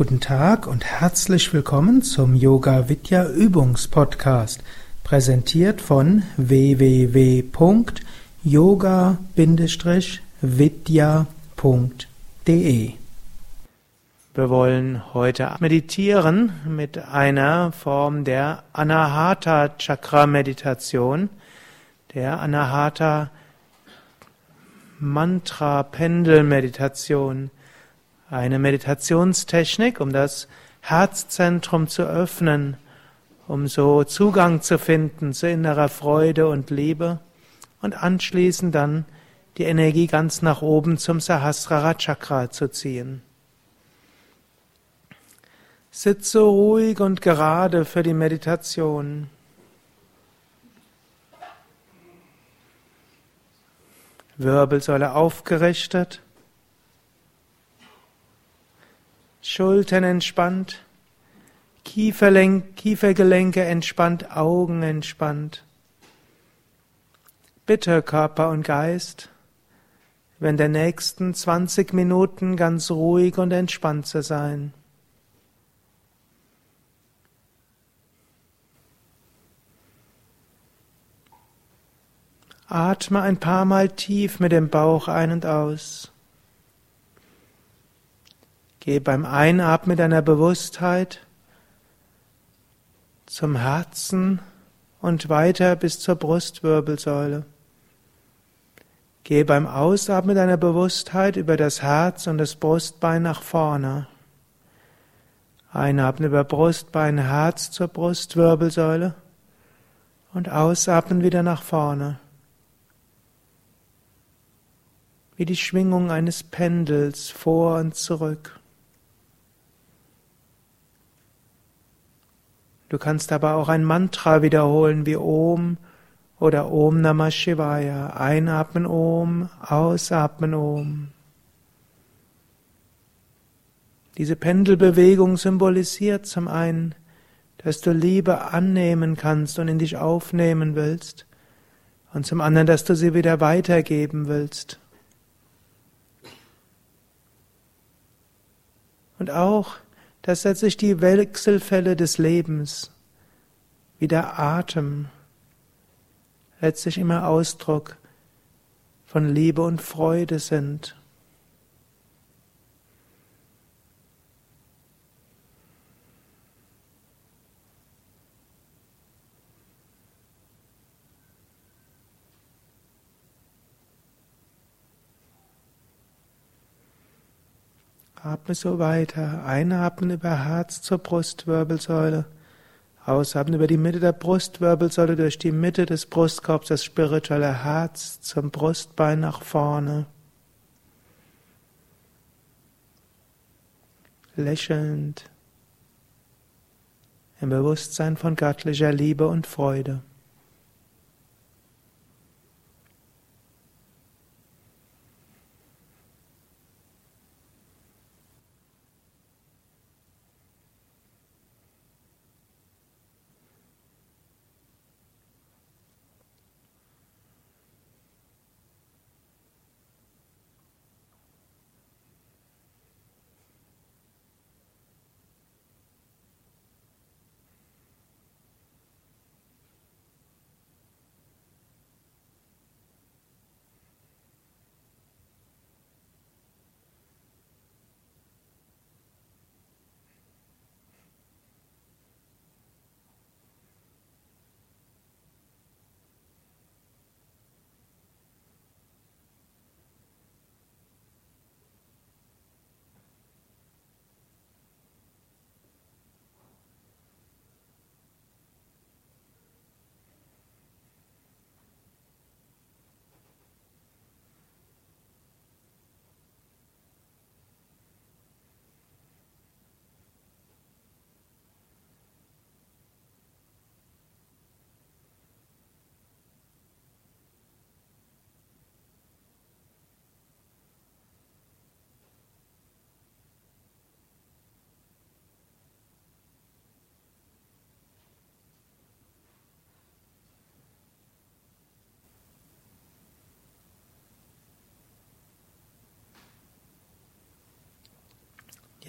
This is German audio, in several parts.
Guten Tag und herzlich willkommen zum Yoga Vidya Übungspodcast, präsentiert von www.yoga-vidya.de. Wir wollen heute meditieren mit einer Form der Anahata Chakra Meditation, der Anahata Mantra Pendel Meditation. Eine Meditationstechnik, um das Herzzentrum zu öffnen, um so Zugang zu finden zu innerer Freude und Liebe und anschließend dann die Energie ganz nach oben zum Sahasrara Chakra zu ziehen. Sitze ruhig und gerade für die Meditation. Wirbelsäule aufgerichtet. Schultern entspannt, Kiefergelenke entspannt, Augen entspannt. Bitte Körper und Geist, wenn der nächsten 20 Minuten ganz ruhig und entspannt zu sein. Atme ein paar Mal tief mit dem Bauch ein und aus. Geh beim Einatmen deiner Bewusstheit zum Herzen und weiter bis zur Brustwirbelsäule. Geh beim Ausatmen deiner Bewusstheit über das Herz und das Brustbein nach vorne. Einatmen über Brustbein, Herz zur Brustwirbelsäule und ausatmen wieder nach vorne. Wie die Schwingung eines Pendels vor und zurück. Du kannst aber auch ein Mantra wiederholen wie Om oder Om Namah Shivaya. Einatmen Om, ausatmen Om. Diese Pendelbewegung symbolisiert zum einen, dass du Liebe annehmen kannst und in dich aufnehmen willst, und zum anderen, dass du sie wieder weitergeben willst. Und auch, dass letztlich die Wechselfälle des Lebens, wie der Atem, letztlich immer Ausdruck von Liebe und Freude sind. Atme so weiter. Einatmen über Herz zur Brustwirbelsäule. Ausatmen über die Mitte der Brustwirbelsäule durch die Mitte des Brustkorbs, das spirituelle Herz zum Brustbein nach vorne. Lächelnd im Bewusstsein von göttlicher Liebe und Freude.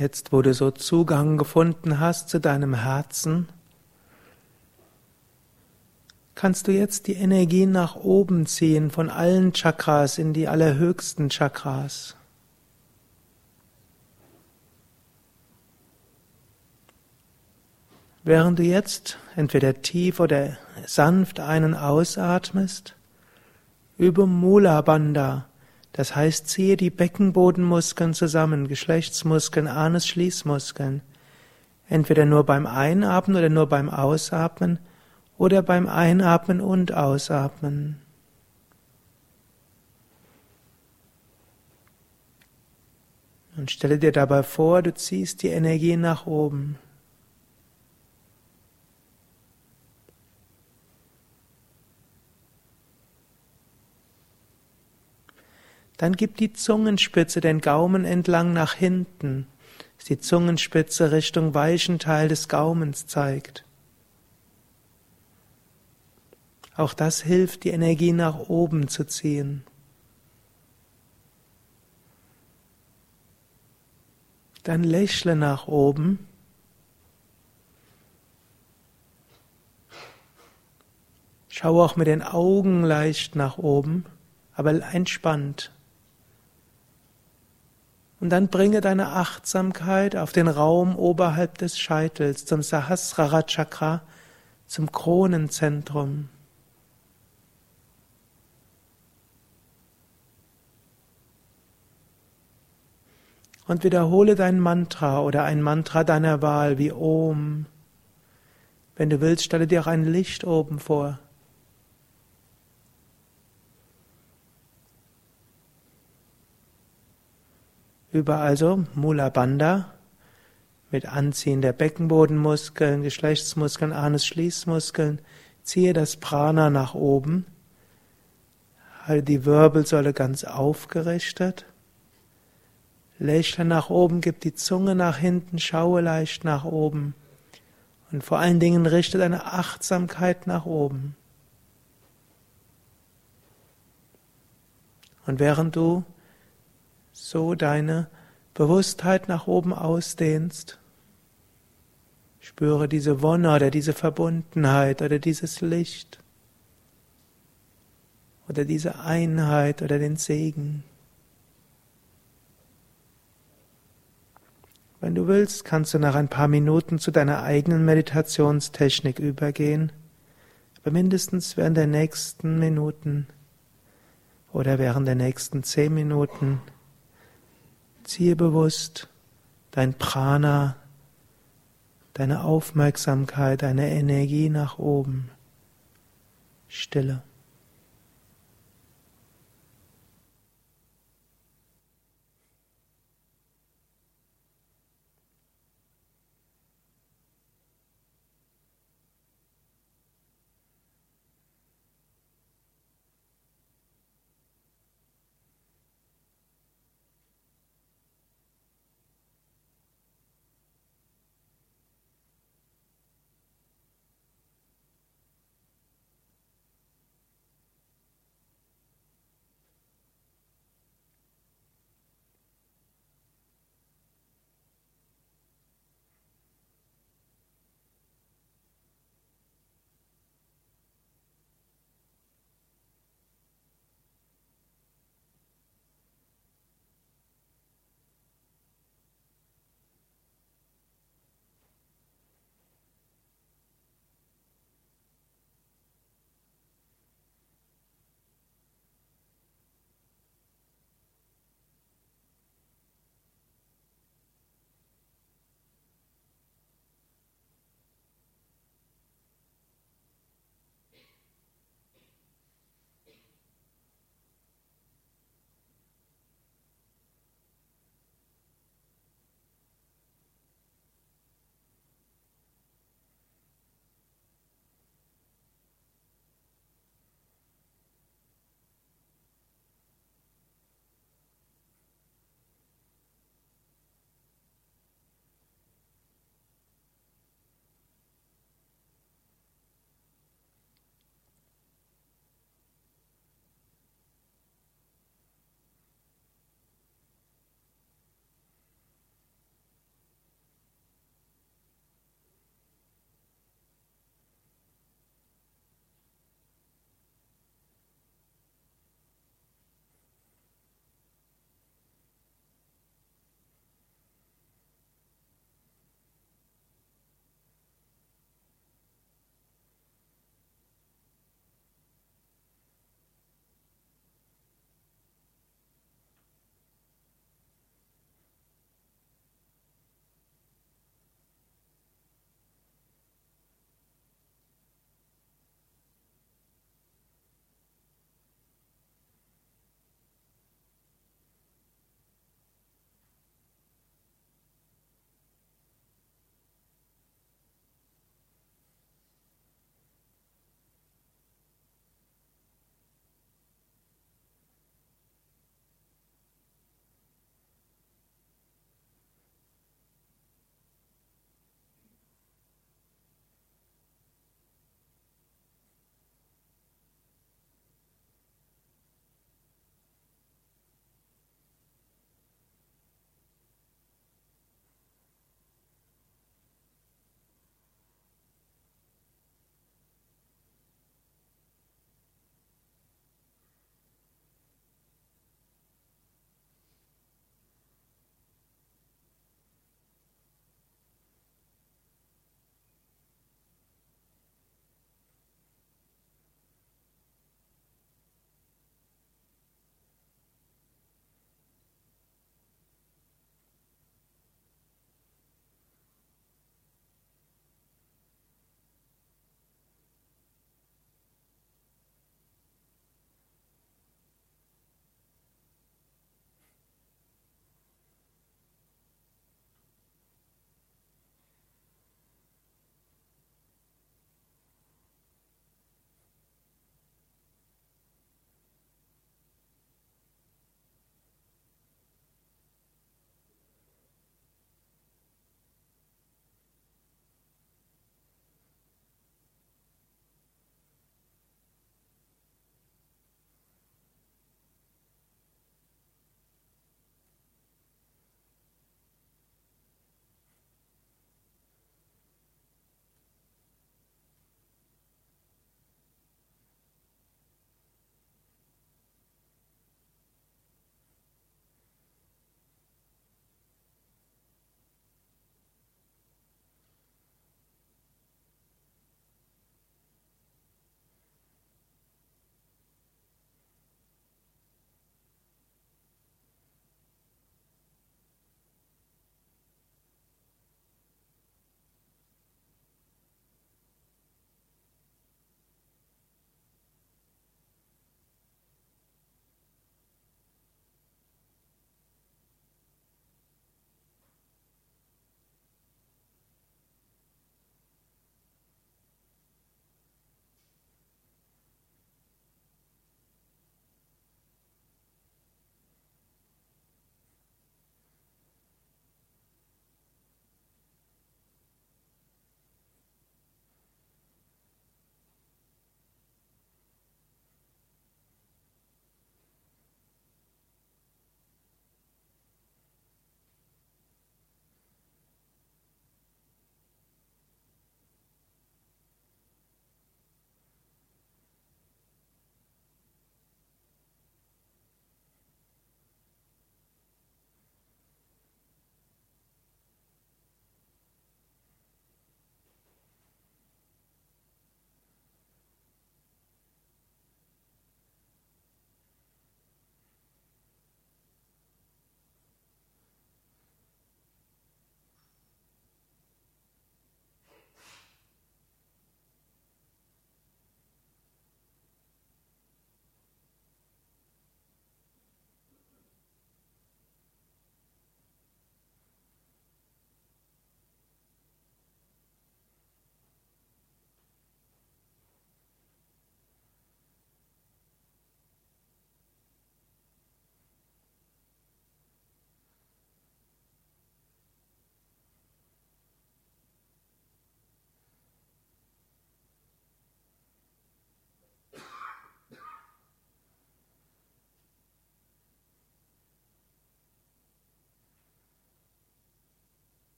Jetzt, wo du so Zugang gefunden hast zu deinem Herzen, kannst du jetzt die Energie nach oben ziehen von allen Chakras in die allerhöchsten Chakras. Während du jetzt entweder tief oder sanft einen ausatmest, über Mula Bandha, das heißt, ziehe die Beckenbodenmuskeln zusammen, Geschlechtsmuskeln, Anus, Schließmuskeln. Entweder nur beim Einatmen oder nur beim Ausatmen oder beim Einatmen und Ausatmen. Und stelle dir dabei vor, du ziehst die Energie nach oben. Dann gib die Zungenspitze den Gaumen entlang nach hinten, dass die Zungenspitze Richtung weichen Teil des Gaumens zeigt. Auch das hilft, die Energie nach oben zu ziehen. Dann lächle nach oben. Schau auch mit den Augen leicht nach oben, aber entspannt. Und dann bringe deine Achtsamkeit auf den Raum oberhalb des Scheitels, zum Sahasrara Chakra, zum Kronenzentrum. Und wiederhole dein Mantra oder ein Mantra deiner Wahl wie Om. Wenn du willst, stelle dir auch ein Licht oben vor. Über also Mula Bandha mit Anziehen der Beckenbodenmuskeln, Geschlechtsmuskeln, Anus-Schließmuskeln. Ziehe das Prana nach oben. Halte die Wirbelsäule ganz aufgerichtet. Lächle nach oben, gib die Zunge nach hinten, schaue leicht nach oben. Und vor allen Dingen richte deine Achtsamkeit nach oben. Und während du so deine Bewusstheit nach oben ausdehnst. Spüre diese Wonne oder diese Verbundenheit oder dieses Licht oder diese Einheit oder den Segen. Wenn du willst, kannst du nach ein paar Minuten zu deiner eigenen Meditationstechnik übergehen, aber mindestens während der nächsten Minuten oder während der nächsten zehn Minuten Ziehe bewusst dein Prana, deine Aufmerksamkeit, deine Energie nach oben. Stille.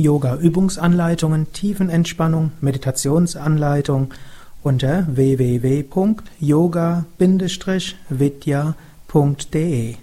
Yoga-Übungsanleitungen, Tiefenentspannung, Meditationsanleitung unter www.yoga-vidya.de